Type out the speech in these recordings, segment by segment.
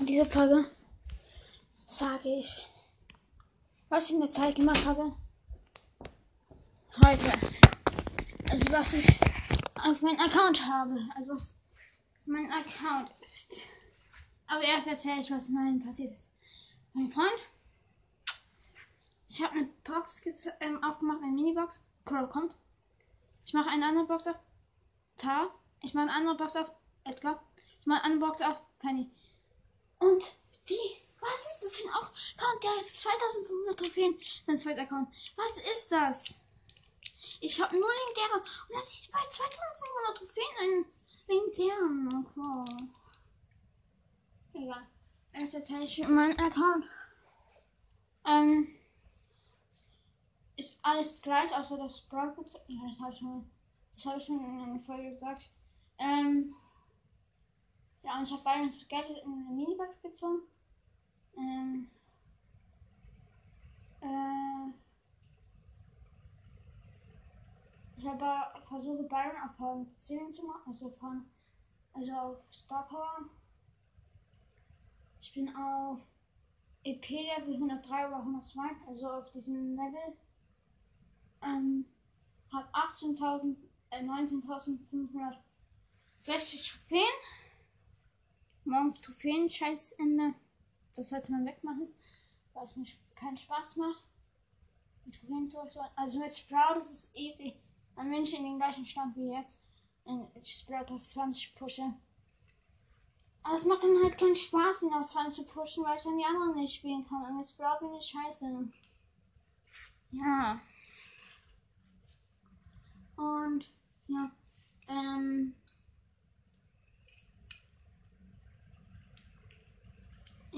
In dieser Folge sage ich, was ich in der Zeit gemacht habe. Heute. Also was ich auf meinem Account habe. Also was mein Account ist. Aber erst erzähle ich, was in meinem passiert ist. Mein Freund. Ich habe eine Box ähm, aufgemacht, eine Minibox. Crow kommt. Ich mache eine andere Box auf. Ta. Ich mache eine andere Box auf. Edgar. Ich mache eine andere Box auf. Penny. Und die. Was ist das für ein Account? Der ist 2500 Trophäen. Dein zweiter Account. Was ist das? Ich habe nur legendäre. Und das ist bei 2500 Trophäen ein legendären. Okay. Egal. Erst erzähle ich meinen Account. Ähm. Ist alles gleich, außer das Sprout. Ja, das habe ich schon. Das habe ich schon in einer Folge gesagt. Ähm. Ja, und ich habe Byron Spaghetti in eine Minibox gezogen. Ähm. Äh. Ich habe versucht, Byron auf Rang 10 zu machen, also von, also auf Star Power. Ich bin auf EP Level 103 oder 102, also auf diesem Level. Ähm, habe 18.000, äh, 19.560 Trophäen. Morgens Trophäen, scheiß Ende. Das sollte man wegmachen, weil es nicht keinen Spaß macht. Die Trophäen zurück so. Also mit Sprout ist es easy. Dann bin ich in den gleichen Stand wie jetzt. In Sprout das 20 pushe. Aber es macht dann halt keinen Spaß, ihn auf 20 zu pushen, weil ich dann die anderen nicht spielen kann. Und mit Sprout bin ich scheiße. Ja. Und ja. Ähm.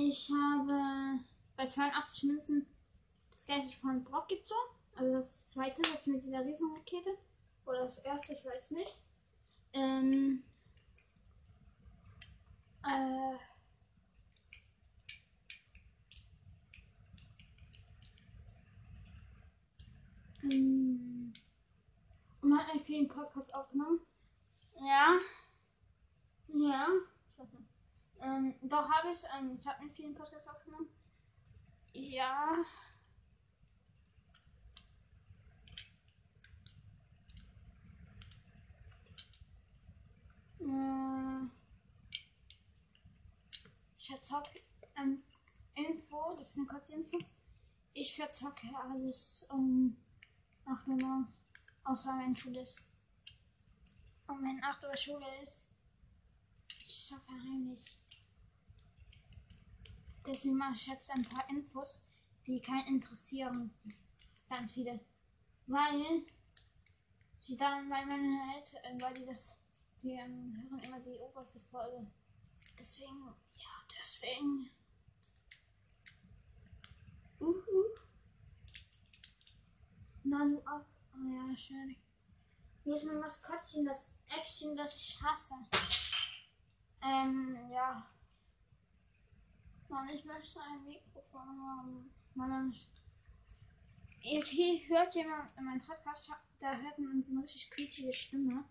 Ich habe bei 82 Münzen das Geld von Brock gezogen. Also das zweite, das mit dieser Riesenrakete. Oder das erste, ich weiß nicht. Ähm. Äh. Ähm, und man hat einen vielen Podcasts aufgenommen. Ja. Ja. Ich weiß nicht. Ähm, doch habe ich. Ähm, ich habe einen vielen Podcasts aufgenommen. Ja. Äh, ich verzocke ähm, Info, das ist eine kurze Info. Ich verzocke alles um 8 Uhr morgens. Außer wenn Schule ist. Und wenn 8 Uhr Schule ist, ich zocke heimlich. Deswegen mache ich jetzt ein paar Infos, die keinen interessieren. Ganz viele. Weil die dann, weil meine Eltern, weil die das, die ähm, hören immer die oberste Folge. Deswegen, ja, deswegen. Uhu. Nanu ab. Oh ja, schön. Hier ist mein Maskottchen, das Äffchen, das ich hasse. Ähm, ja. Mann, ich möchte ein Mikrofon haben. Mann, hier hört jemand in meinem Podcast, da hört man so eine richtig quietschige Stimme.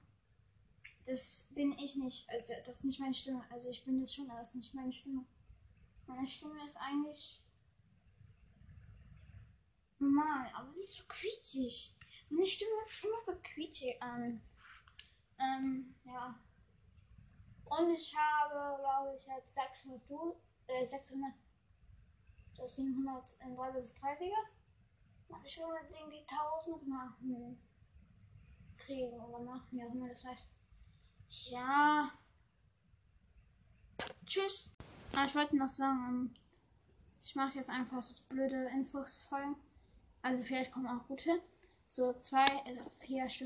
Das bin ich nicht. Also, das ist nicht meine Stimme. Also, ich bin das schon, aber das ist nicht meine Stimme. Meine Stimme ist eigentlich normal, aber nicht so quietschig. Meine Stimme hört immer so quietschig an. Ähm, ja. Und ich habe, glaube ich, jetzt 600 Du äh, 600, das 730er. Und ich will unbedingt die 1000 machen. Kriegen oder machen, wie auch immer das heißt. Ja. Tschüss. Ich wollte noch sagen, ich mache jetzt einfach so blöde Infos folgen. Also vielleicht kommen auch gute. So zwei, also vier Stück.